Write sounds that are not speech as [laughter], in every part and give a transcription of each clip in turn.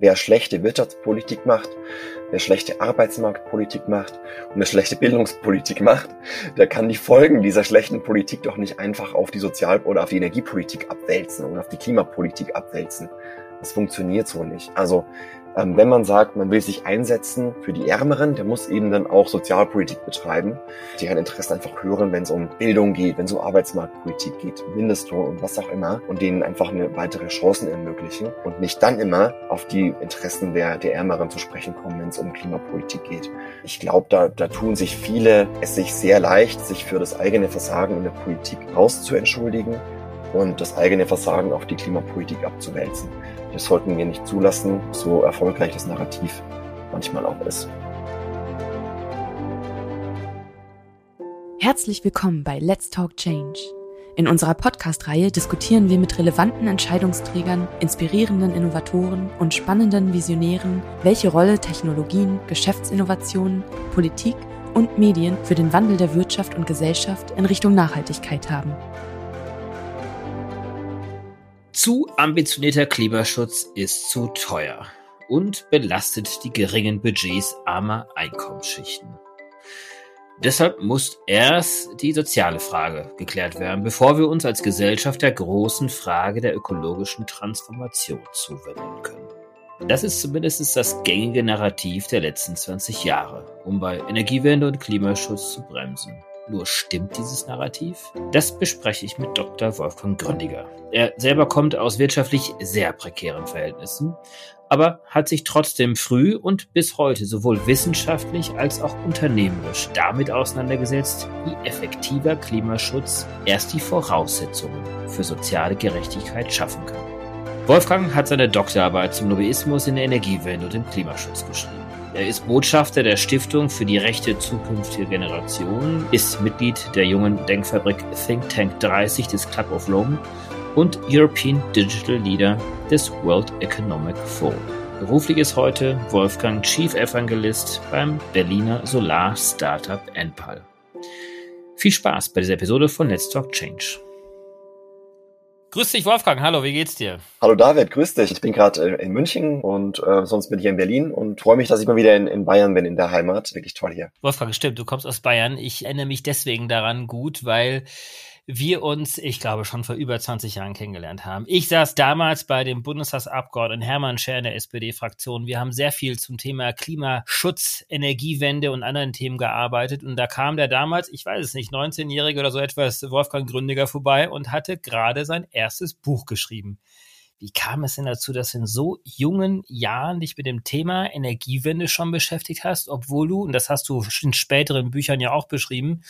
Wer schlechte Wirtschaftspolitik macht, wer schlechte Arbeitsmarktpolitik macht und wer schlechte Bildungspolitik macht, der kann die Folgen dieser schlechten Politik doch nicht einfach auf die Sozial- oder auf die Energiepolitik abwälzen oder auf die Klimapolitik abwälzen. Das funktioniert so nicht. Also wenn man sagt, man will sich einsetzen für die Ärmeren, der muss eben dann auch Sozialpolitik betreiben, deren Interessen einfach hören, wenn es um Bildung geht, wenn es um Arbeitsmarktpolitik geht, Mindestlohn und was auch immer und denen einfach eine weitere Chancen ermöglichen und nicht dann immer auf die Interessen der, der Ärmeren zu sprechen kommen, wenn es um Klimapolitik geht. Ich glaube, da, da tun sich viele es sich sehr leicht, sich für das eigene Versagen in der Politik rauszuentschuldigen und das eigene Versagen auf die Klimapolitik abzuwälzen. Das sollten wir nicht zulassen, so erfolgreich das Narrativ manchmal auch ist. Herzlich willkommen bei Let's Talk Change. In unserer Podcast-Reihe diskutieren wir mit relevanten Entscheidungsträgern, inspirierenden Innovatoren und spannenden Visionären, welche Rolle Technologien, Geschäftsinnovationen, Politik und Medien für den Wandel der Wirtschaft und Gesellschaft in Richtung Nachhaltigkeit haben. Zu ambitionierter Klimaschutz ist zu teuer und belastet die geringen Budgets armer Einkommensschichten. Deshalb muss erst die soziale Frage geklärt werden, bevor wir uns als Gesellschaft der großen Frage der ökologischen Transformation zuwenden können. Das ist zumindest das gängige Narrativ der letzten 20 Jahre, um bei Energiewende und Klimaschutz zu bremsen. Nur stimmt dieses Narrativ? Das bespreche ich mit Dr. Wolfgang Gründiger. Er selber kommt aus wirtschaftlich sehr prekären Verhältnissen, aber hat sich trotzdem früh und bis heute sowohl wissenschaftlich als auch unternehmerisch damit auseinandergesetzt, wie effektiver Klimaschutz erst die Voraussetzungen für soziale Gerechtigkeit schaffen kann. Wolfgang hat seine Doktorarbeit zum Lobbyismus in der Energiewende und dem Klimaschutz geschrieben. Er ist Botschafter der Stiftung für die Rechte zukünftiger Generationen, ist Mitglied der jungen Denkfabrik Think Tank 30 des Club of Rome und European Digital Leader des World Economic Forum. Beruflich ist heute Wolfgang Chief Evangelist beim Berliner Solar Startup Enpal. Viel Spaß bei dieser Episode von Let's Talk Change. Grüß dich, Wolfgang. Hallo, wie geht's dir? Hallo David, grüß dich. Ich bin gerade in München und äh, sonst bin ich hier in Berlin und freue mich, dass ich mal wieder in, in Bayern bin, in der Heimat. Wirklich toll hier. Wolfgang, stimmt, du kommst aus Bayern. Ich erinnere mich deswegen daran gut, weil wir uns, ich glaube, schon vor über 20 Jahren kennengelernt haben. Ich saß damals bei dem Bundestagsabgeordneten Hermann Scher in der SPD-Fraktion. Wir haben sehr viel zum Thema Klimaschutz, Energiewende und anderen Themen gearbeitet. Und da kam der damals, ich weiß es nicht, 19-Jährige oder so etwas, Wolfgang Gründiger vorbei und hatte gerade sein erstes Buch geschrieben. Wie kam es denn dazu, dass in so jungen Jahren dich mit dem Thema Energiewende schon beschäftigt hast, obwohl du, und das hast du in späteren Büchern ja auch beschrieben,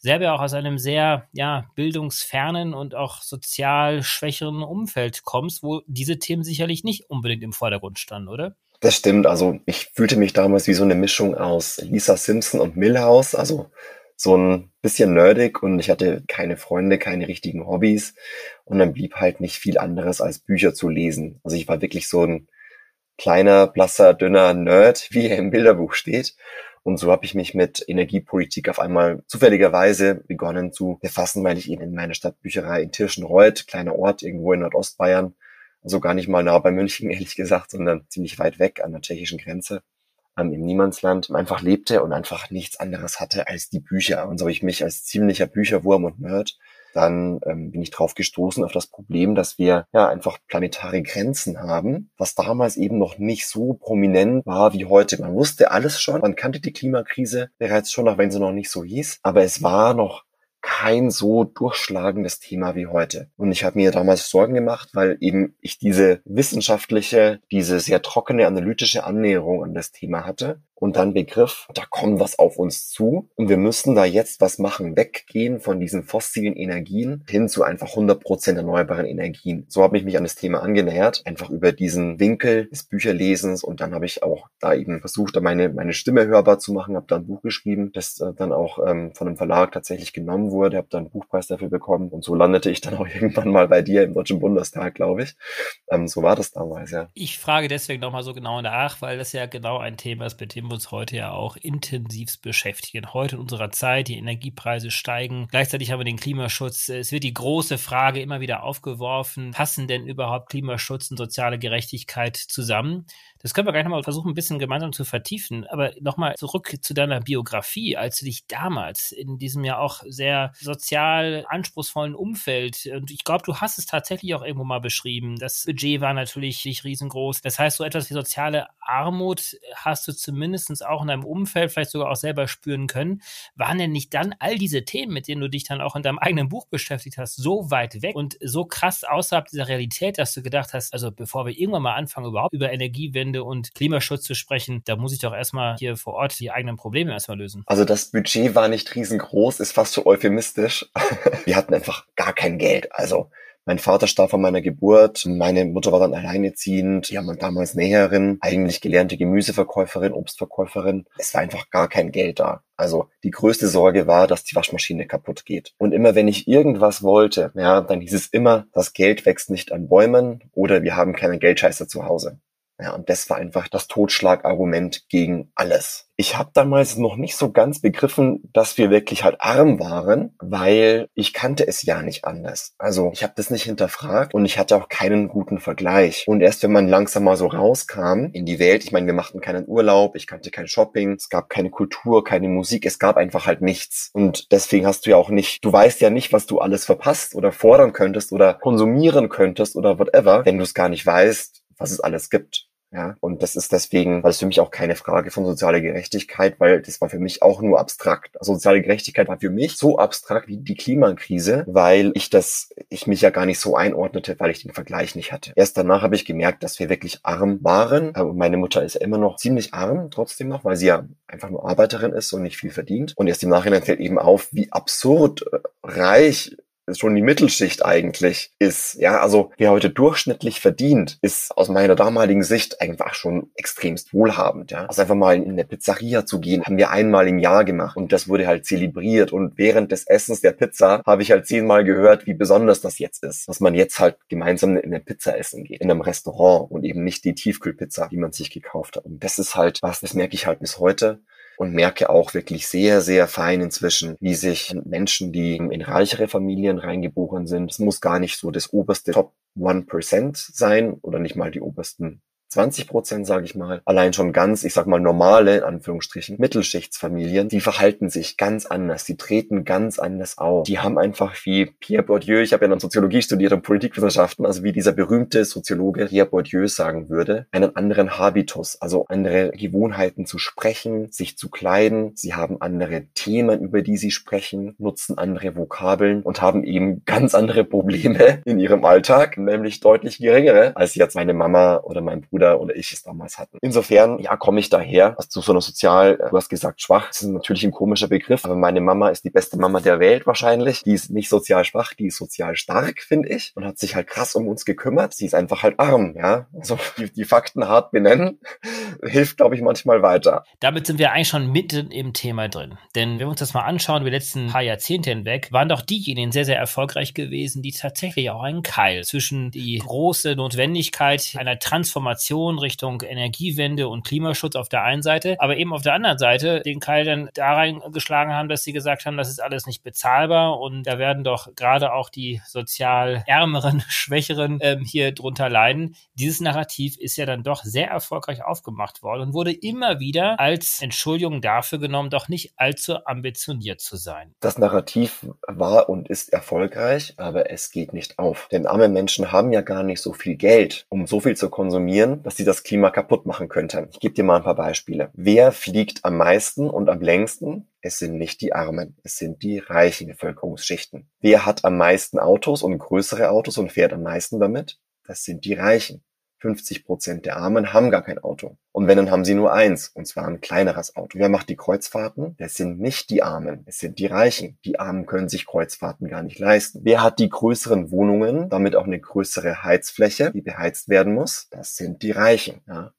selber auch aus einem sehr ja, bildungsfernen und auch sozial schwächeren Umfeld kommst, wo diese Themen sicherlich nicht unbedingt im Vordergrund standen, oder? Das stimmt. Also ich fühlte mich damals wie so eine Mischung aus Lisa Simpson und Millhouse. Also so ein bisschen nerdig und ich hatte keine Freunde, keine richtigen Hobbys und dann blieb halt nicht viel anderes als Bücher zu lesen. Also ich war wirklich so ein kleiner, blasser, dünner Nerd, [laughs] wie er im Bilderbuch steht und so habe ich mich mit Energiepolitik auf einmal zufälligerweise begonnen zu befassen, weil ich eben in meiner Stadtbücherei in Tirschenreuth, kleiner Ort irgendwo in Nordostbayern, also gar nicht mal nah bei München, [laughs] ehrlich gesagt, sondern ziemlich weit weg an der tschechischen Grenze, ähm, im Niemandsland, einfach lebte und einfach nichts anderes hatte als die Bücher. Und so habe ich mich als ziemlicher Bücherwurm und Nerd dann ähm, bin ich drauf gestoßen auf das Problem, dass wir ja einfach planetare Grenzen haben, was damals eben noch nicht so prominent war wie heute. Man wusste alles schon, man kannte die Klimakrise bereits schon, auch wenn sie noch nicht so hieß, aber es war noch kein so durchschlagendes Thema wie heute. Und ich habe mir damals Sorgen gemacht, weil eben ich diese wissenschaftliche, diese sehr trockene analytische Annäherung an das Thema hatte und dann begriff, da kommt was auf uns zu und wir müssen da jetzt was machen, weggehen von diesen fossilen Energien hin zu einfach 100% erneuerbaren Energien. So habe ich mich an das Thema angenähert, einfach über diesen Winkel des Bücherlesens und dann habe ich auch da eben versucht, da meine, meine Stimme hörbar zu machen, habe dann ein Buch geschrieben, das äh, dann auch ähm, von einem Verlag tatsächlich genommen wurde, habe dann einen Buchpreis dafür bekommen und so landete ich dann [laughs] auch irgendwann mal bei dir im Deutschen Bundestag, glaube ich. Ähm, so war das damals, ja. Ich frage deswegen nochmal so genau nach, weil das ja genau ein Thema ist, mit dem wir uns heute ja auch intensivst beschäftigen. Heute in unserer Zeit, die Energiepreise steigen. Gleichzeitig haben wir den Klimaschutz. Es wird die große Frage immer wieder aufgeworfen, passen denn überhaupt Klimaschutz und soziale Gerechtigkeit zusammen? Das können wir gleich nochmal versuchen, ein bisschen gemeinsam zu vertiefen. Aber nochmal zurück zu deiner Biografie, als du dich damals in diesem ja auch sehr sozial anspruchsvollen Umfeld, und ich glaube, du hast es tatsächlich auch irgendwo mal beschrieben, das Budget war natürlich nicht riesengroß. Das heißt, so etwas wie soziale Armut hast du zumindest auch in deinem Umfeld vielleicht sogar auch selber spüren können. Waren denn nicht dann all diese Themen, mit denen du dich dann auch in deinem eigenen Buch beschäftigt hast, so weit weg und so krass außerhalb dieser Realität, dass du gedacht hast, also bevor wir irgendwann mal anfangen, überhaupt über Energiewende und Klimaschutz zu sprechen, da muss ich doch erstmal hier vor Ort die eigenen Probleme erstmal lösen. Also das Budget war nicht riesengroß, ist fast so euphemistisch. [laughs] wir hatten einfach gar kein Geld. Also mein Vater starb von meiner Geburt, meine Mutter war dann alleineziehend, die haben damals Näherin, eigentlich gelernte Gemüseverkäuferin, Obstverkäuferin. Es war einfach gar kein Geld da. Also die größte Sorge war, dass die Waschmaschine kaputt geht. Und immer wenn ich irgendwas wollte, ja, dann hieß es immer, das Geld wächst nicht an Bäumen oder wir haben keine Geldscheiße zu Hause. Ja, und das war einfach das Totschlagargument gegen alles. Ich habe damals noch nicht so ganz begriffen, dass wir wirklich halt arm waren, weil ich kannte es ja nicht anders. Also ich habe das nicht hinterfragt und ich hatte auch keinen guten Vergleich. Und erst wenn man langsam mal so rauskam in die Welt, ich meine, wir machten keinen Urlaub, ich kannte kein Shopping, es gab keine Kultur, keine Musik, es gab einfach halt nichts. Und deswegen hast du ja auch nicht, du weißt ja nicht, was du alles verpasst oder fordern könntest oder konsumieren könntest oder whatever, wenn du es gar nicht weißt, was es alles gibt. Ja, und das ist deswegen, weil es für mich auch keine Frage von sozialer Gerechtigkeit, weil das war für mich auch nur abstrakt. Also soziale Gerechtigkeit war für mich so abstrakt wie die Klimakrise, weil ich das, ich mich ja gar nicht so einordnete, weil ich den Vergleich nicht hatte. Erst danach habe ich gemerkt, dass wir wirklich arm waren. Und meine Mutter ist ja immer noch ziemlich arm, trotzdem noch, weil sie ja einfach nur Arbeiterin ist und nicht viel verdient. Und erst im Nachhinein fällt eben auf, wie absurd reich schon die Mittelschicht eigentlich ist. Ja, also wer heute durchschnittlich verdient, ist aus meiner damaligen Sicht einfach schon extremst wohlhabend. Ja, also einfach mal in eine Pizzeria zu gehen, haben wir einmal im Jahr gemacht und das wurde halt zelebriert und während des Essens der Pizza habe ich halt zehnmal gehört, wie besonders das jetzt ist, dass man jetzt halt gemeinsam in eine Pizza essen geht, in einem Restaurant und eben nicht die Tiefkühlpizza, die man sich gekauft hat. Und das ist halt was, das merke ich halt bis heute und merke auch wirklich sehr, sehr fein inzwischen, wie sich Menschen, die in reichere Familien reingeboren sind, es muss gar nicht so das oberste Top 1% sein oder nicht mal die obersten 20 Prozent, sage ich mal, allein schon ganz, ich sag mal, normale, in Anführungsstrichen, Mittelschichtsfamilien, die verhalten sich ganz anders, die treten ganz anders auf. Die haben einfach wie Pierre Bourdieu, ich habe ja dann Soziologie studiert und Politikwissenschaften, also wie dieser berühmte Soziologe Pierre Bourdieu sagen würde, einen anderen Habitus, also andere Gewohnheiten zu sprechen, sich zu kleiden. Sie haben andere Themen, über die sie sprechen, nutzen andere Vokabeln und haben eben ganz andere Probleme in ihrem Alltag, nämlich deutlich geringere als jetzt meine Mama oder mein Bruder Bruder oder ich es damals hatten. Insofern, ja, komme ich daher, also zu so einer sozial, du hast gesagt, schwach. Das ist natürlich ein komischer Begriff, aber meine Mama ist die beste Mama der Welt wahrscheinlich. Die ist nicht sozial schwach, die ist sozial stark, finde ich, und hat sich halt krass um uns gekümmert. Sie ist einfach halt arm, ja. Also die, die Fakten hart benennen, [laughs] hilft, glaube ich, manchmal weiter. Damit sind wir eigentlich schon mitten im Thema drin. Denn wenn wir uns das mal anschauen, die letzten paar Jahrzehnte hinweg, waren doch diejenigen sehr, sehr erfolgreich gewesen, die tatsächlich auch einen Keil zwischen die große Notwendigkeit einer Transformation Transformation Richtung Energiewende und Klimaschutz auf der einen Seite, aber eben auf der anderen Seite den Keil dann da reingeschlagen haben, dass sie gesagt haben, das ist alles nicht bezahlbar und da werden doch gerade auch die sozial ärmeren, [laughs] schwächeren ähm, hier drunter leiden. Dieses Narrativ ist ja dann doch sehr erfolgreich aufgemacht worden und wurde immer wieder als Entschuldigung dafür genommen, doch nicht allzu ambitioniert zu sein. Das Narrativ war und ist erfolgreich, aber es geht nicht auf. Denn arme Menschen haben ja gar nicht so viel Geld, um so viel zu konsumieren, dass sie das Klima kaputt machen könnten. Ich gebe dir mal ein paar Beispiele. Wer fliegt am meisten und am längsten? Es sind nicht die Armen, es sind die reichen Bevölkerungsschichten. Wer hat am meisten Autos und größere Autos und fährt am meisten damit? Das sind die Reichen. 50 Prozent der Armen haben gar kein Auto. Und wenn, dann haben sie nur eins, und zwar ein kleineres Auto. Wer macht die Kreuzfahrten? Das sind nicht die Armen, es sind die Reichen. Die Armen können sich Kreuzfahrten gar nicht leisten. Wer hat die größeren Wohnungen, damit auch eine größere Heizfläche, die beheizt werden muss? Das sind die Reichen. Ja.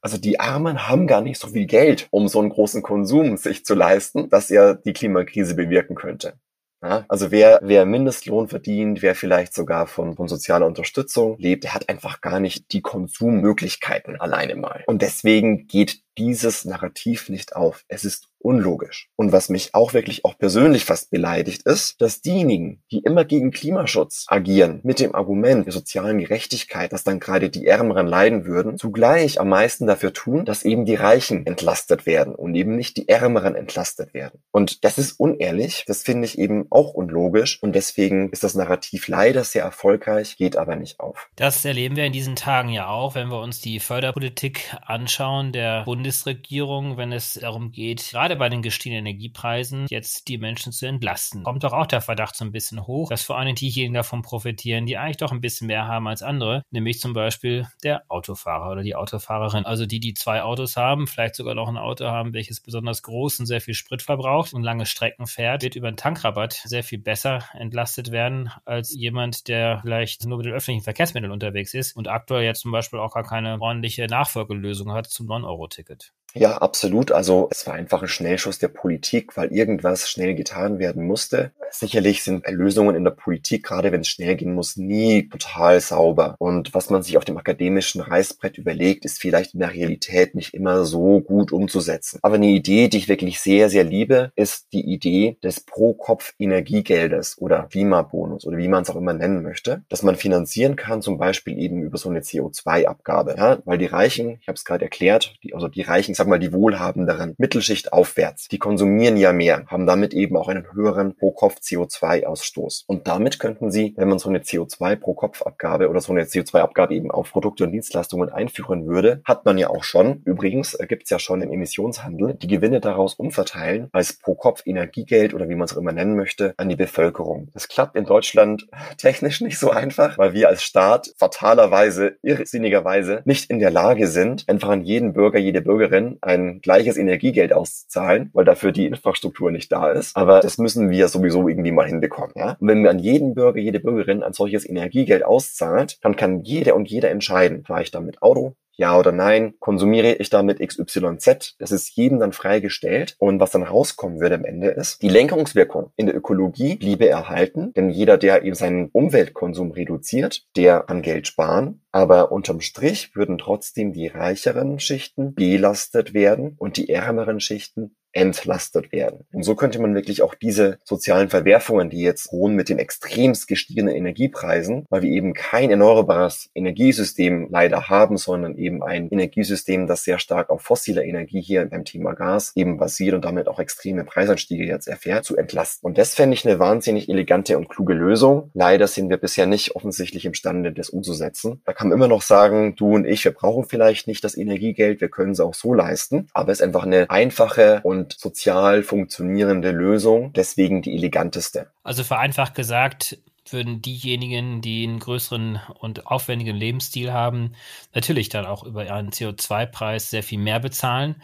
Also die Armen haben gar nicht so viel Geld, um so einen großen Konsum sich zu leisten, dass er die Klimakrise bewirken könnte. Ja, also wer, wer Mindestlohn verdient, wer vielleicht sogar von, von sozialer Unterstützung lebt, der hat einfach gar nicht die Konsummöglichkeiten alleine mal. Und deswegen geht dieses Narrativ nicht auf. Es ist unlogisch. Und was mich auch wirklich auch persönlich fast beleidigt ist, dass diejenigen, die immer gegen Klimaschutz agieren, mit dem Argument der sozialen Gerechtigkeit, dass dann gerade die Ärmeren leiden würden, zugleich am meisten dafür tun, dass eben die Reichen entlastet werden und eben nicht die Ärmeren entlastet werden. Und das ist unehrlich, das finde ich eben auch unlogisch und deswegen ist das Narrativ leider sehr erfolgreich, geht aber nicht auf. Das erleben wir in diesen Tagen ja auch, wenn wir uns die Förderpolitik anschauen der Bundesregierung, wenn es darum geht, gerade bei den gestiegenen Energiepreisen jetzt die Menschen zu entlasten. Kommt doch auch der Verdacht so ein bisschen hoch, dass vor allem diejenigen davon profitieren, die eigentlich doch ein bisschen mehr haben als andere, nämlich zum Beispiel der Autofahrer oder die Autofahrerin. Also die, die zwei Autos haben, vielleicht sogar noch ein Auto haben, welches besonders groß und sehr viel Sprit verbraucht und lange Strecken fährt, wird über einen Tankrabatt sehr viel besser entlastet werden als jemand, der vielleicht nur mit den öffentlichen Verkehrsmitteln unterwegs ist und aktuell jetzt zum Beispiel auch gar keine ordentliche Nachfolgelösung hat zum 9-Euro-Ticket. It. Ja, absolut. Also es war einfach ein Schnellschuss der Politik, weil irgendwas schnell getan werden musste. Sicherlich sind Lösungen in der Politik, gerade wenn es schnell gehen muss, nie total sauber. Und was man sich auf dem akademischen Reißbrett überlegt, ist vielleicht in der Realität nicht immer so gut umzusetzen. Aber eine Idee, die ich wirklich sehr, sehr liebe, ist die Idee des Pro-Kopf-Energiegeldes oder Klimabonus oder wie man es auch immer nennen möchte, dass man finanzieren kann, zum Beispiel eben über so eine CO2-Abgabe. Ja, weil die Reichen, ich habe es gerade erklärt, die, also die Reichen sag mal, die Wohlhabenderen, Mittelschicht aufwärts, die konsumieren ja mehr, haben damit eben auch einen höheren Pro-Kopf-CO2-Ausstoß. Und damit könnten sie, wenn man so eine CO2-Pro-Kopf-Abgabe oder so eine CO2-Abgabe eben auf Produkte und Dienstleistungen einführen würde, hat man ja auch schon, übrigens äh, gibt's ja schon im Emissionshandel, die Gewinne daraus umverteilen als Pro-Kopf-Energiegeld oder wie man es auch immer nennen möchte, an die Bevölkerung. Das klappt in Deutschland [laughs] technisch nicht so einfach, weil wir als Staat fatalerweise, irrsinnigerweise nicht in der Lage sind, einfach an jeden Bürger, jede Bürgerin ein gleiches Energiegeld auszuzahlen, weil dafür die Infrastruktur nicht da ist. Aber das müssen wir sowieso irgendwie mal hinbekommen. Ja? Und wenn wir an jeden Bürger, jede Bürgerin ein solches Energiegeld auszahlt, dann kann jeder und jeder entscheiden, fahre ich damit Auto, ja oder nein, konsumiere ich damit XYZ? Das ist jedem dann freigestellt. Und was dann rauskommen würde am Ende ist, die Lenkungswirkung in der Ökologie bliebe erhalten, denn jeder, der eben seinen Umweltkonsum reduziert, der kann Geld sparen. Aber unterm Strich würden trotzdem die reicheren Schichten belastet werden und die ärmeren Schichten entlastet werden. Und so könnte man wirklich auch diese sozialen Verwerfungen, die jetzt drohen mit den extremst gestiegenen Energiepreisen, weil wir eben kein erneuerbares Energiesystem leider haben, sondern eben ein Energiesystem, das sehr stark auf fossiler Energie hier beim Thema Gas eben basiert und damit auch extreme Preisanstiege jetzt erfährt, zu entlasten. Und das fände ich eine wahnsinnig elegante und kluge Lösung. Leider sind wir bisher nicht offensichtlich imstande, das umzusetzen. Da kann man immer noch sagen, du und ich, wir brauchen vielleicht nicht das Energiegeld, wir können es auch so leisten, aber es ist einfach eine einfache und und sozial funktionierende Lösung, deswegen die eleganteste. Also vereinfacht gesagt, würden diejenigen, die einen größeren und aufwendigen Lebensstil haben, natürlich dann auch über einen CO2-Preis sehr viel mehr bezahlen.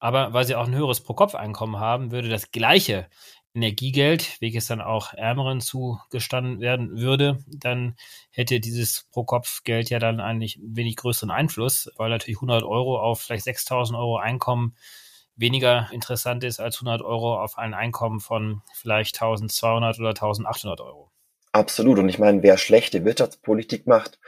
Aber weil sie auch ein höheres Pro-Kopf-Einkommen haben, würde das gleiche Energiegeld, welches dann auch Ärmeren zugestanden werden würde, dann hätte dieses Pro-Kopf-Geld ja dann eigentlich wenig größeren Einfluss, weil natürlich 100 Euro auf vielleicht 6000 Euro Einkommen weniger interessant ist als 100 Euro auf ein Einkommen von vielleicht 1200 oder 1800 Euro. Absolut. Und ich meine, wer schlechte Wirtschaftspolitik macht,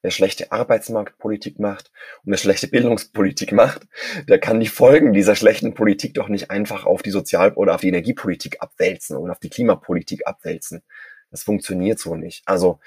wer schlechte Arbeitsmarktpolitik macht und wer schlechte Bildungspolitik macht, der kann die Folgen dieser schlechten Politik doch nicht einfach auf die Sozial- oder auf die Energiepolitik abwälzen oder auf die Klimapolitik abwälzen. Das funktioniert so nicht. Also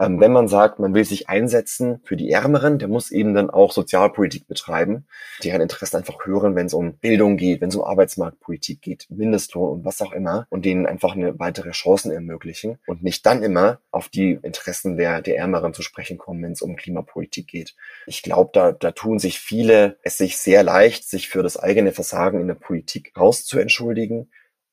ähm, wenn man sagt, man will sich einsetzen für die Ärmeren, der muss eben dann auch Sozialpolitik betreiben, deren Interessen einfach hören, wenn es um Bildung geht, wenn es um Arbeitsmarktpolitik geht, Mindestlohn und was auch immer und denen einfach eine weitere Chancen ermöglichen und nicht dann immer auf die Interessen der, der Ärmeren zu sprechen kommen, wenn es um Klimapolitik geht. Ich glaube, da, da tun sich viele es sich sehr leicht, sich für das eigene Versagen in der Politik rauszuentschuldigen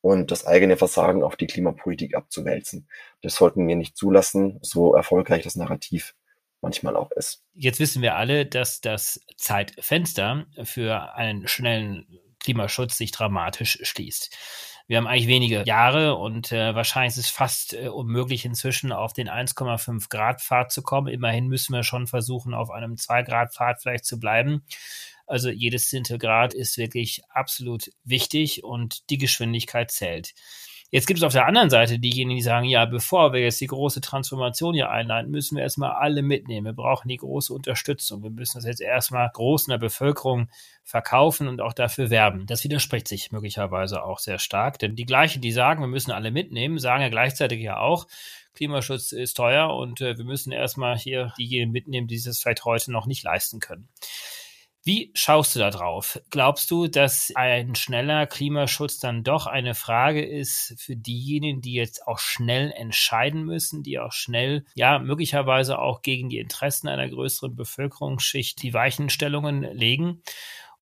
und das eigene Versagen auf die Klimapolitik abzuwälzen. Das sollten wir nicht zulassen, so erfolgreich das Narrativ manchmal auch ist. Jetzt wissen wir alle, dass das Zeitfenster für einen schnellen Klimaschutz sich dramatisch schließt. Wir haben eigentlich wenige Jahre und äh, wahrscheinlich ist es fast äh, unmöglich inzwischen auf den 1,5 Grad Pfad zu kommen. Immerhin müssen wir schon versuchen, auf einem 2 Grad Pfad vielleicht zu bleiben. Also jedes Zehntel Grad ist wirklich absolut wichtig und die Geschwindigkeit zählt. Jetzt gibt es auf der anderen Seite diejenigen, die sagen, ja, bevor wir jetzt die große Transformation hier einleiten, müssen wir erstmal alle mitnehmen. Wir brauchen die große Unterstützung. Wir müssen das jetzt erstmal groß in der Bevölkerung verkaufen und auch dafür werben. Das widerspricht sich möglicherweise auch sehr stark, denn die gleichen, die sagen, wir müssen alle mitnehmen, sagen ja gleichzeitig ja auch, Klimaschutz ist teuer und äh, wir müssen erstmal hier diejenigen mitnehmen, die es vielleicht heute noch nicht leisten können. Wie schaust du da drauf? Glaubst du, dass ein schneller Klimaschutz dann doch eine Frage ist für diejenigen, die jetzt auch schnell entscheiden müssen, die auch schnell, ja, möglicherweise auch gegen die Interessen einer größeren Bevölkerungsschicht die Weichenstellungen legen?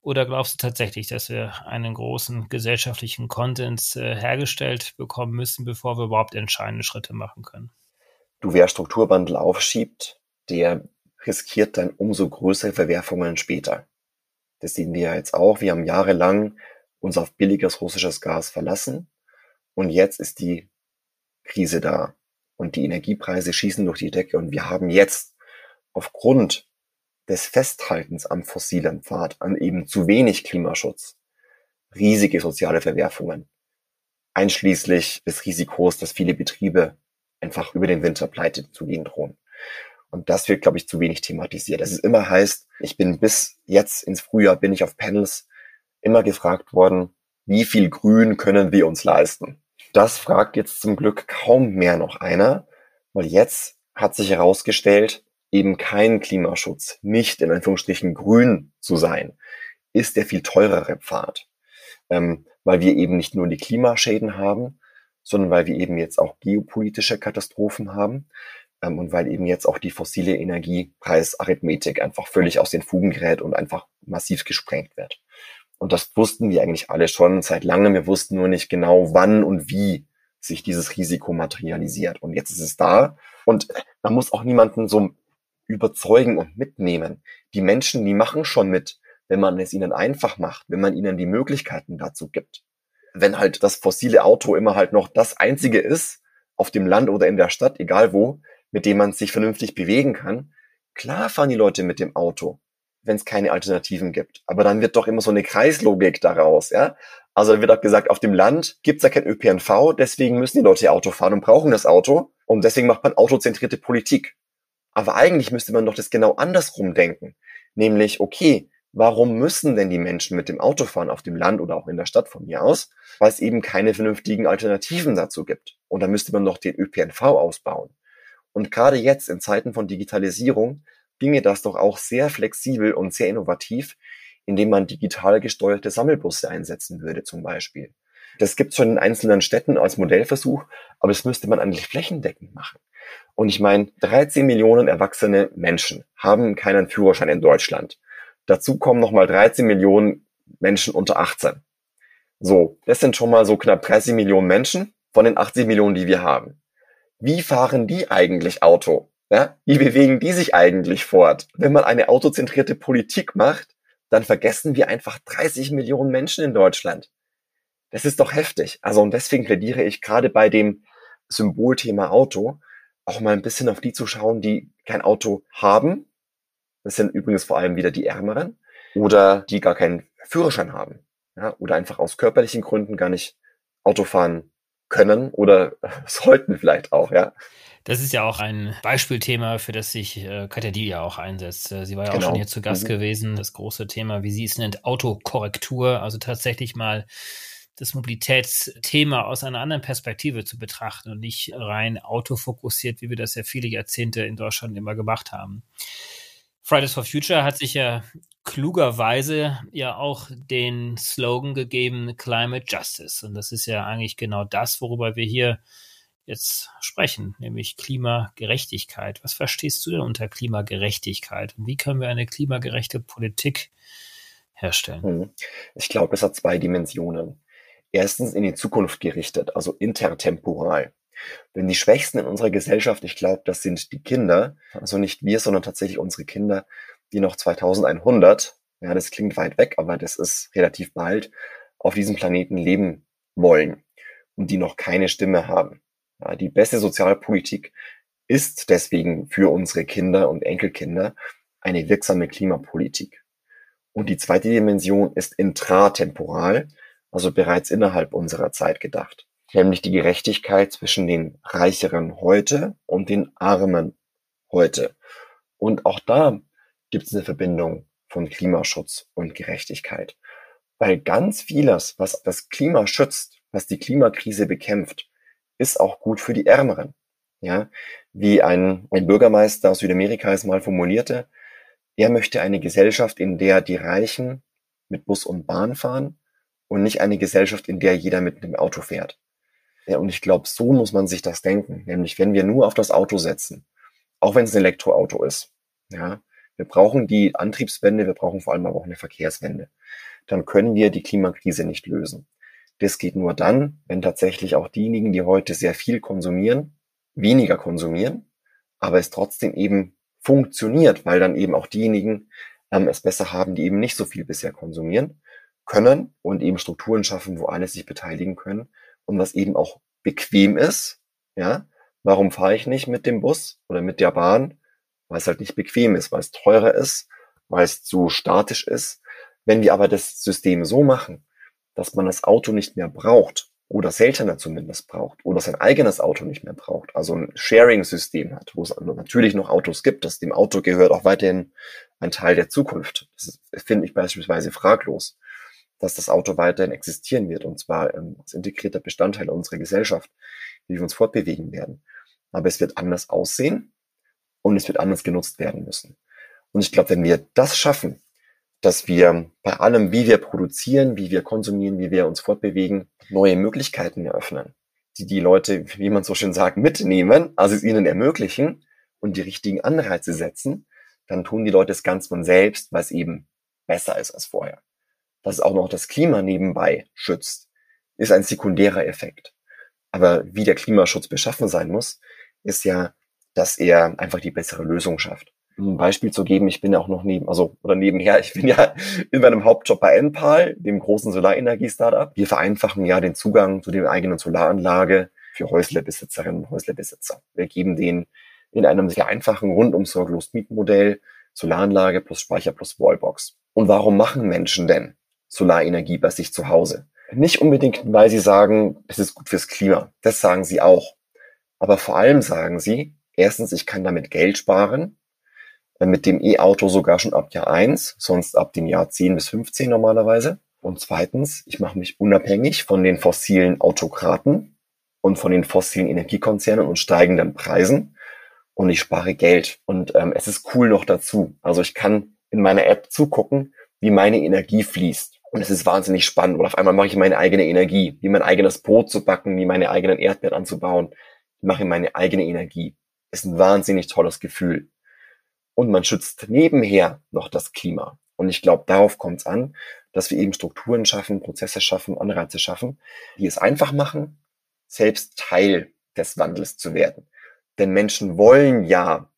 Oder glaubst du tatsächlich, dass wir einen großen gesellschaftlichen Konsens äh, hergestellt bekommen müssen, bevor wir überhaupt entscheidende Schritte machen können? Du, wer Strukturwandel aufschiebt, der riskiert dann umso größere Verwerfungen später. Das sehen wir ja jetzt auch. Wir haben jahrelang uns auf billiges russisches Gas verlassen und jetzt ist die Krise da und die Energiepreise schießen durch die Decke und wir haben jetzt aufgrund des Festhaltens am fossilen Pfad, an eben zu wenig Klimaschutz, riesige soziale Verwerfungen, einschließlich des Risikos, dass viele Betriebe einfach über den Winter pleite zu gehen drohen. Und das wird, glaube ich, zu wenig thematisiert. Es ist immer heißt, ich bin bis jetzt ins Frühjahr bin ich auf Panels immer gefragt worden, wie viel Grün können wir uns leisten? Das fragt jetzt zum Glück kaum mehr noch einer, weil jetzt hat sich herausgestellt, eben kein Klimaschutz, nicht in Anführungsstrichen grün zu sein, ist der viel teurere Pfad. Ähm, weil wir eben nicht nur die Klimaschäden haben, sondern weil wir eben jetzt auch geopolitische Katastrophen haben, und weil eben jetzt auch die fossile Energiepreisarithmetik einfach völlig aus den Fugen gerät und einfach massiv gesprengt wird. Und das wussten wir eigentlich alle schon seit langem. Wir wussten nur nicht genau, wann und wie sich dieses Risiko materialisiert. Und jetzt ist es da. Und man muss auch niemanden so überzeugen und mitnehmen. Die Menschen, die machen schon mit, wenn man es ihnen einfach macht, wenn man ihnen die Möglichkeiten dazu gibt. Wenn halt das fossile Auto immer halt noch das einzige ist, auf dem Land oder in der Stadt, egal wo, mit dem man sich vernünftig bewegen kann. Klar fahren die Leute mit dem Auto, wenn es keine Alternativen gibt. Aber dann wird doch immer so eine Kreislogik daraus, ja. Also wird auch gesagt, auf dem Land gibt's ja kein ÖPNV, deswegen müssen die Leute Auto fahren und brauchen das Auto. Und deswegen macht man autozentrierte Politik. Aber eigentlich müsste man doch das genau andersrum denken. Nämlich, okay, warum müssen denn die Menschen mit dem Auto fahren auf dem Land oder auch in der Stadt von mir aus? Weil es eben keine vernünftigen Alternativen dazu gibt. Und da müsste man doch den ÖPNV ausbauen. Und gerade jetzt in Zeiten von Digitalisierung ginge das doch auch sehr flexibel und sehr innovativ, indem man digital gesteuerte Sammelbusse einsetzen würde zum Beispiel. Das gibt es schon in einzelnen Städten als Modellversuch, aber das müsste man eigentlich flächendeckend machen. Und ich meine, 13 Millionen erwachsene Menschen haben keinen Führerschein in Deutschland. Dazu kommen nochmal 13 Millionen Menschen unter 18. So, das sind schon mal so knapp 30 Millionen Menschen von den 80 Millionen, die wir haben wie fahren die eigentlich Auto? Ja? Wie bewegen die sich eigentlich fort? Wenn man eine autozentrierte Politik macht, dann vergessen wir einfach 30 Millionen Menschen in Deutschland. Das ist doch heftig. Also und deswegen plädiere ich gerade bei dem Symbolthema Auto auch mal ein bisschen auf die zu schauen, die kein Auto haben. Das sind übrigens vor allem wieder die Ärmeren oder die gar keinen Führerschein haben. Ja, oder einfach aus körperlichen Gründen gar nicht Auto fahren können oder [laughs] sollten vielleicht auch, ja. Das ist ja auch ein Beispielthema, für das sich äh, Katja Diel ja auch einsetzt. Äh, sie war ja genau. auch schon hier zu Gast mhm. gewesen. Das große Thema, wie sie es nennt, Autokorrektur, also tatsächlich mal das Mobilitätsthema aus einer anderen Perspektive zu betrachten und nicht rein autofokussiert, wie wir das ja viele Jahrzehnte in Deutschland immer gemacht haben. Fridays for Future hat sich ja klugerweise ja auch den Slogan gegeben Climate Justice. Und das ist ja eigentlich genau das, worüber wir hier jetzt sprechen, nämlich Klimagerechtigkeit. Was verstehst du denn unter Klimagerechtigkeit? Und wie können wir eine klimagerechte Politik herstellen? Hm. Ich glaube, es hat zwei Dimensionen. Erstens in die Zukunft gerichtet, also intertemporal. Denn die Schwächsten in unserer Gesellschaft, ich glaube, das sind die Kinder, also nicht wir, sondern tatsächlich unsere Kinder, die noch 2100, ja, das klingt weit weg, aber das ist relativ bald, auf diesem Planeten leben wollen und die noch keine Stimme haben. Ja, die beste Sozialpolitik ist deswegen für unsere Kinder und Enkelkinder eine wirksame Klimapolitik. Und die zweite Dimension ist intratemporal, also bereits innerhalb unserer Zeit gedacht. nämlich die Gerechtigkeit zwischen den Reicheren heute und den Armen heute. Und auch da gibt es eine Verbindung von Klimaschutz und Gerechtigkeit. Weil ganz vieles, was das Klima schützt, was die Klimakrise bekämpft, ist auch gut für die Ärmeren. Ja, wie ein, ein Bürgermeister aus Südamerika es mal formulierte, er möchte eine Gesellschaft, in der die Reichen mit Bus und Bahn fahren und nicht eine Gesellschaft, in der jeder mit dem Auto fährt. Ja, und ich glaube, so muss man sich das denken. Nämlich, wenn wir nur auf das Auto setzen, auch wenn es ein Elektroauto ist, ja, wir brauchen die Antriebswende, wir brauchen vor allem aber auch eine Verkehrswende. Dann können wir die Klimakrise nicht lösen. Das geht nur dann, wenn tatsächlich auch diejenigen, die heute sehr viel konsumieren, weniger konsumieren, aber es trotzdem eben funktioniert, weil dann eben auch diejenigen ähm, es besser haben, die eben nicht so viel bisher konsumieren können und eben Strukturen schaffen, wo alle sich beteiligen können und was eben auch bequem ist. Ja, warum fahre ich nicht mit dem Bus oder mit der Bahn? Weil es halt nicht bequem ist, weil es teurer ist, weil es zu statisch ist. Wenn wir aber das System so machen, dass man das Auto nicht mehr braucht oder seltener zumindest braucht oder sein eigenes Auto nicht mehr braucht, also ein Sharing-System hat, wo es natürlich noch Autos gibt, das dem Auto gehört auch weiterhin ein Teil der Zukunft. Das finde ich beispielsweise fraglos dass das Auto weiterhin existieren wird und zwar ähm, als integrierter Bestandteil unserer Gesellschaft, wie wir uns fortbewegen werden. Aber es wird anders aussehen und es wird anders genutzt werden müssen. Und ich glaube, wenn wir das schaffen, dass wir bei allem, wie wir produzieren, wie wir konsumieren, wie wir uns fortbewegen, neue Möglichkeiten eröffnen, die die Leute, wie man so schön sagt, mitnehmen, also es ihnen ermöglichen und die richtigen Anreize setzen, dann tun die Leute es ganz von selbst, weil es eben besser ist als vorher dass es auch noch das Klima nebenbei schützt, ist ein sekundärer Effekt. Aber wie der Klimaschutz beschaffen sein muss, ist ja, dass er einfach die bessere Lösung schafft. Um ein Beispiel zu geben, ich bin ja auch noch neben, also oder nebenher, [laughs] ich bin ja in meinem Hauptjob bei Enpal, dem großen Solarenergie-Startup. Wir vereinfachen ja den Zugang zu der eigenen Solaranlage für Häuslebesitzerinnen und Häuslebesitzer. Wir geben denen in einem sehr einfachen, rundum sorglos Mietmodell Solaranlage plus Speicher plus Wallbox. Und warum machen Menschen denn Solarenergie bei sich zu Hause. Nicht unbedingt, weil sie sagen, es ist gut fürs Klima. Das sagen sie auch. Aber vor allem sagen sie, erstens, ich kann damit Geld sparen. Äh, mit dem E-Auto sogar schon ab Jahr eins, sonst ab dem Jahr 10 bis 15 normalerweise. Und zweitens, ich mache mich unabhängig von den fossilen Autokraten und von den fossilen Energiekonzernen und steigenden Preisen. Und ich spare Geld. Und ähm, es ist cool noch dazu. Also ich kann in meiner App zugucken, wie meine Energie fließt. Und es ist wahnsinnig spannend. Und auf einmal mache ich meine eigene Energie, wie mein eigenes Brot zu backen, wie meine eigenen Erdbeeren anzubauen. Ich mache meine eigene Energie. Ist ein wahnsinnig tolles Gefühl. Und man schützt nebenher noch das Klima. Und ich glaube, darauf kommt es an, dass wir eben Strukturen schaffen, Prozesse schaffen, Anreize schaffen, die es einfach machen, selbst Teil des Wandels zu werden. Denn Menschen wollen ja,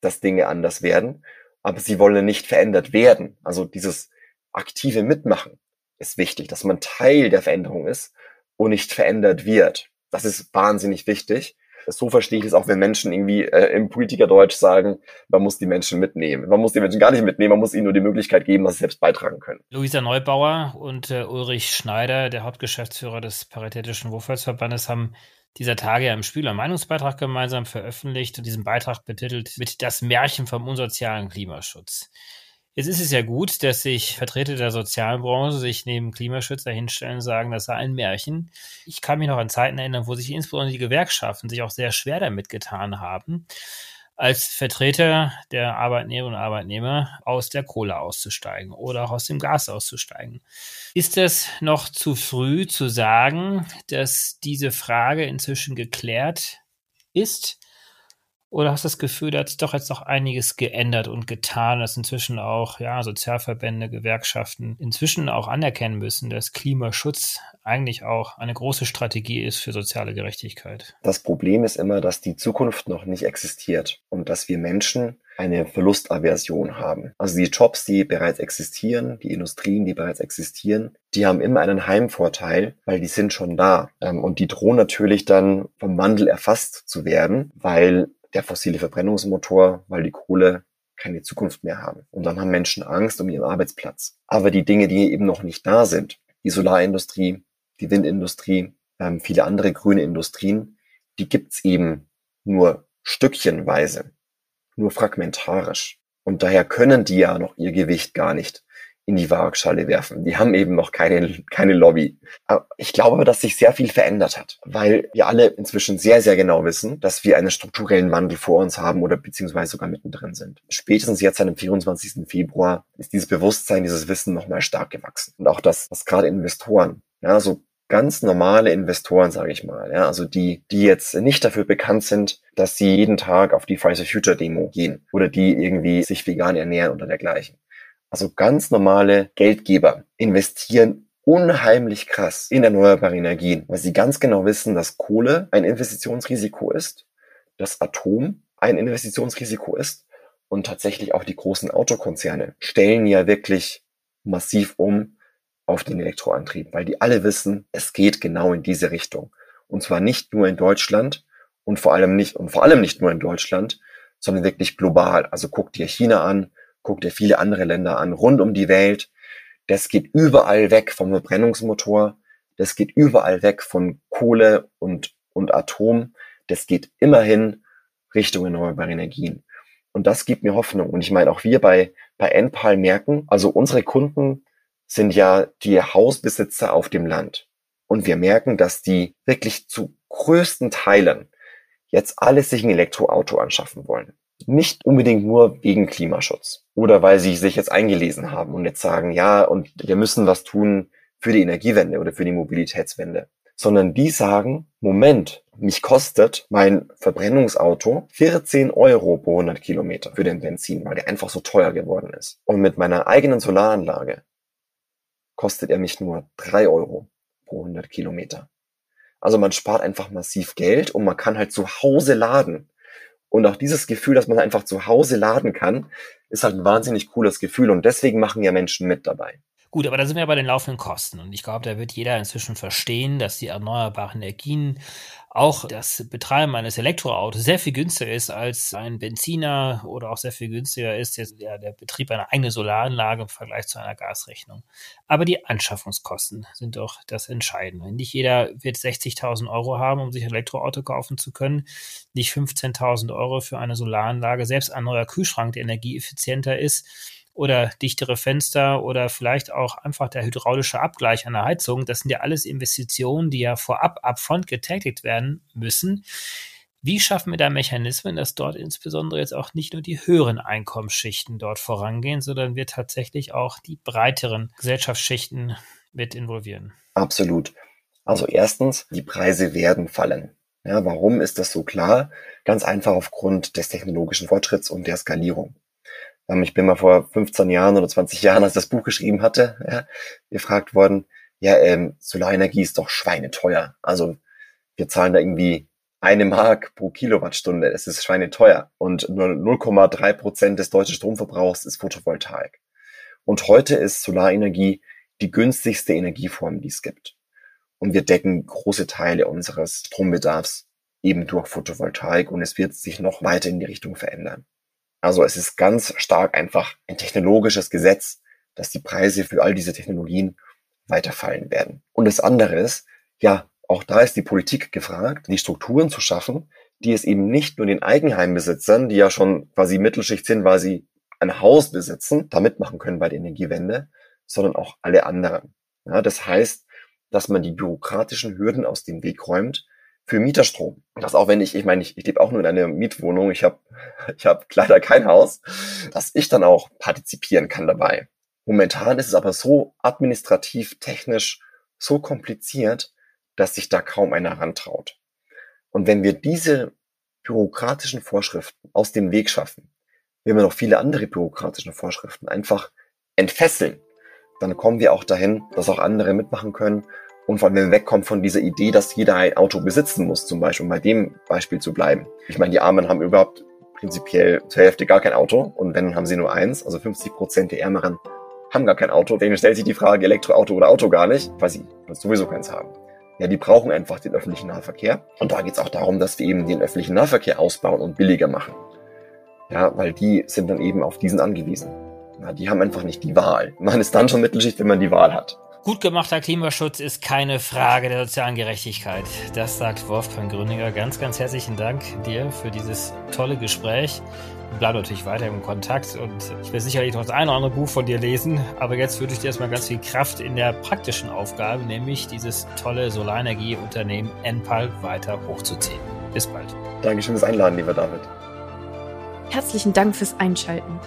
dass Dinge anders werden, aber sie wollen nicht verändert werden. Also dieses aktive Mitmachen ist wichtig, dass man Teil der Veränderung ist und nicht verändert wird. Das ist wahnsinnig wichtig. So verstehe ich es auch, wenn Menschen irgendwie äh, im Politikerdeutsch sagen, man muss die Menschen mitnehmen. Man muss die Menschen gar nicht mitnehmen, man muss ihnen nur die Möglichkeit geben, dass sie selbst beitragen können. Luisa Neubauer und äh, Ulrich Schneider, der Hauptgeschäftsführer des Paritätischen Wohlfahrtsverbandes, haben dieser Tage im Spiel einen Meinungsbeitrag gemeinsam veröffentlicht und diesen Beitrag betitelt mit Das Märchen vom unsozialen Klimaschutz. Jetzt ist es ja gut, dass sich Vertreter der Sozialbranche sich neben Klimaschützer hinstellen und sagen, das sei ein Märchen. Ich kann mich noch an Zeiten erinnern, wo sich insbesondere die Gewerkschaften sich auch sehr schwer damit getan haben, als Vertreter der Arbeitnehmerinnen und Arbeitnehmer aus der Kohle auszusteigen oder auch aus dem Gas auszusteigen. Ist es noch zu früh zu sagen, dass diese Frage inzwischen geklärt ist? Oder hast du das Gefühl, da hat sich doch jetzt noch einiges geändert und getan, dass inzwischen auch ja, Sozialverbände, Gewerkschaften inzwischen auch anerkennen müssen, dass Klimaschutz eigentlich auch eine große Strategie ist für soziale Gerechtigkeit? Das Problem ist immer, dass die Zukunft noch nicht existiert und dass wir Menschen eine Verlustaversion haben. Also die Jobs, die bereits existieren, die Industrien, die bereits existieren, die haben immer einen Heimvorteil, weil die sind schon da. Ähm, und die drohen natürlich dann vom Wandel erfasst zu werden, weil der fossile Verbrennungsmotor, weil die Kohle keine Zukunft mehr haben. Und dann haben Menschen Angst um ihren Arbeitsplatz. Aber die Dinge, die eben noch nicht da sind, die Solarindustrie, die Windindustrie, ähm, viele andere grüne Industrien, die gibt's eben nur stückchenweise, nur fragmentarisch. Und daher können die ja noch ihr Gewicht gar nicht in die Waagschale werfen. Die haben eben noch keine, keine Lobby. Aber ich glaube, dass sich sehr viel verändert hat, weil wir alle inzwischen sehr, sehr genau wissen, dass wir einen strukturellen Wandel vor uns haben oder beziehungsweise sogar mittendrin sind. Spätestens jetzt an dem 24. Februar ist dieses Bewusstsein, dieses Wissen nochmal stark gewachsen. Und auch das, was gerade Investoren, ja, so ganz normale Investoren, sage ich mal, ja, also die, die jetzt nicht dafür bekannt sind, dass sie jeden Tag auf die Fridays for Future Demo gehen oder die irgendwie sich vegan ernähren oder dergleichen. Also ganz normale Geldgeber investieren unheimlich krass in erneuerbare Energien, weil sie ganz genau wissen, dass Kohle ein Investitionsrisiko ist, dass Atom ein Investitionsrisiko ist und tatsächlich auch die großen Autokonzerne stellen ja wirklich massiv um auf den Elektroantrieb, weil die alle wissen, es geht genau in diese Richtung. Und zwar nicht nur in Deutschland und vor allem nicht, und vor allem nicht nur in Deutschland, sondern wirklich global. Also guck dir China an, guck dir viele andere Länder an, rund um die Welt. Das geht überall weg vom Verbrennungsmotor. Das geht überall weg von Kohle und, und Atom. Das geht immerhin Richtung erneuerbare Energien. Und das gibt mir Hoffnung. Und ich meine, auch wir bei, bei Enpal merken, also unsere Kunden sind ja die Hausbesitzer auf dem Land. Und wir merken, dass die wirklich zu größten Teilen jetzt alles sich ein Elektroauto anschaffen wollen. Nicht unbedingt nur wegen Klimaschutz oder weil sie sich jetzt eingelesen haben und jetzt sagen, ja, und wir müssen was tun für die Energiewende oder für die Mobilitätswende, sondern die sagen, Moment, mich kostet mein Verbrennungsauto 14 Euro pro 100 Kilometer für den Benzin, weil der einfach so teuer geworden ist. Und mit meiner eigenen Solaranlage kostet er mich nur drei Euro pro 100 Kilometer. Also man spart einfach massiv Geld und man kann halt zu Hause laden. Und auch dieses Gefühl, dass man einfach zu Hause laden kann, ist halt ein wahnsinnig cooles Gefühl und deswegen machen ja Menschen mit dabei. Gut, aber da sind wir bei den laufenden Kosten. Und ich glaube, da wird jeder inzwischen verstehen, dass die erneuerbaren Energien auch das Betreiben eines Elektroautos sehr viel günstiger ist als ein Benziner oder auch sehr viel günstiger ist der, der Betrieb einer eigenen Solaranlage im Vergleich zu einer Gasrechnung. Aber die Anschaffungskosten sind doch das Entscheidende. Nicht jeder wird 60.000 Euro haben, um sich ein Elektroauto kaufen zu können. Nicht 15.000 Euro für eine Solaranlage. Selbst ein neuer Kühlschrank, der energieeffizienter ist, oder dichtere Fenster oder vielleicht auch einfach der hydraulische Abgleich an der Heizung. Das sind ja alles Investitionen, die ja vorab upfront getätigt werden müssen. Wie schaffen wir da Mechanismen, dass dort insbesondere jetzt auch nicht nur die höheren Einkommensschichten dort vorangehen, sondern wir tatsächlich auch die breiteren Gesellschaftsschichten mit involvieren? Absolut. Also erstens, die Preise werden fallen. Ja, warum ist das so klar? Ganz einfach aufgrund des technologischen Fortschritts und der Skalierung. Ähm, ich bin mal vor 15 Jahren oder 20 Jahren, als ich das Buch geschrieben hatte, ja, gefragt worden, ja, ähm, Solarenergie ist doch schweineteuer. Also wir zahlen da irgendwie eine Mark pro Kilowattstunde. Das ist schweineteuer. Und nur 0,3 Prozent des deutschen Stromverbrauchs ist Photovoltaik. Und heute ist Solarenergie die günstigste Energieform, die es gibt. Und wir decken große Teile unseres Strombedarfs eben durch Photovoltaik und es wird sich noch weiter in die Richtung verändern. Also es ist ganz stark einfach ein technologisches Gesetz, dass die Preise für all diese Technologien weiterfallen werden. Und das andere ist, ja, auch da ist die Politik gefragt, die Strukturen zu schaffen, die es eben nicht nur den Eigenheimbesitzern, die ja schon quasi Mittelschicht sind, weil sie ein Haus besitzen, da mitmachen können bei der Energiewende, sondern auch alle anderen. Ja, das heißt, dass man die bürokratischen Hürden aus dem Weg räumt, für Mieterstrom. Das auch wenn ich, ich meine, ich, ich lebe auch nur in einer Mietwohnung, ich habe [laughs] ich hab leider kein Haus, dass ich dann auch partizipieren kann dabei. Momentan ist es aber so administrativ, technisch so kompliziert, dass sich da kaum einer rantraut. Und wenn wir diese bürokratischen Vorschriften aus dem Weg schaffen, wenn wir noch viele andere bürokratische Vorschriften einfach entfesseln, dann kommen wir auch dahin, dass auch andere mitmachen können und vor allem, wegkommen von dieser Idee, dass jeder ein Auto besitzen muss, zum Beispiel, um bei dem Beispiel zu bleiben. Ich meine, die Armen haben überhaupt prinzipiell zur Hälfte gar kein Auto und wenn, haben sie nur eins. Also 50 Prozent der Ärmeren haben gar kein Auto. Denen stellt sich die Frage, Elektroauto oder Auto gar nicht, weil sie sowieso keins haben. Ja, die brauchen einfach den öffentlichen Nahverkehr. Und da geht es auch darum, dass wir eben den öffentlichen Nahverkehr ausbauen und billiger machen. Ja, weil die sind dann eben auf diesen angewiesen. Ja, die haben einfach nicht die Wahl. Man ist dann schon Mittelschicht, wenn man die Wahl hat. Gut gemachter Klimaschutz ist keine Frage der sozialen Gerechtigkeit. Das sagt Wolfgang Grüninger. Ganz, ganz herzlichen Dank dir für dieses tolle Gespräch. Wir bleiben natürlich weiter im Kontakt und ich werde sicherlich noch das eine oder andere Buch von dir lesen. Aber jetzt wünsche ich dir erstmal ganz viel Kraft in der praktischen Aufgabe, nämlich dieses tolle Solarenergieunternehmen Enpal weiter hochzuziehen. Bis bald. Dankeschön fürs Einladen, lieber David. Herzlichen Dank fürs Einschalten.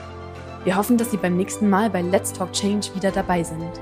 Wir hoffen, dass Sie beim nächsten Mal bei Let's Talk Change wieder dabei sind.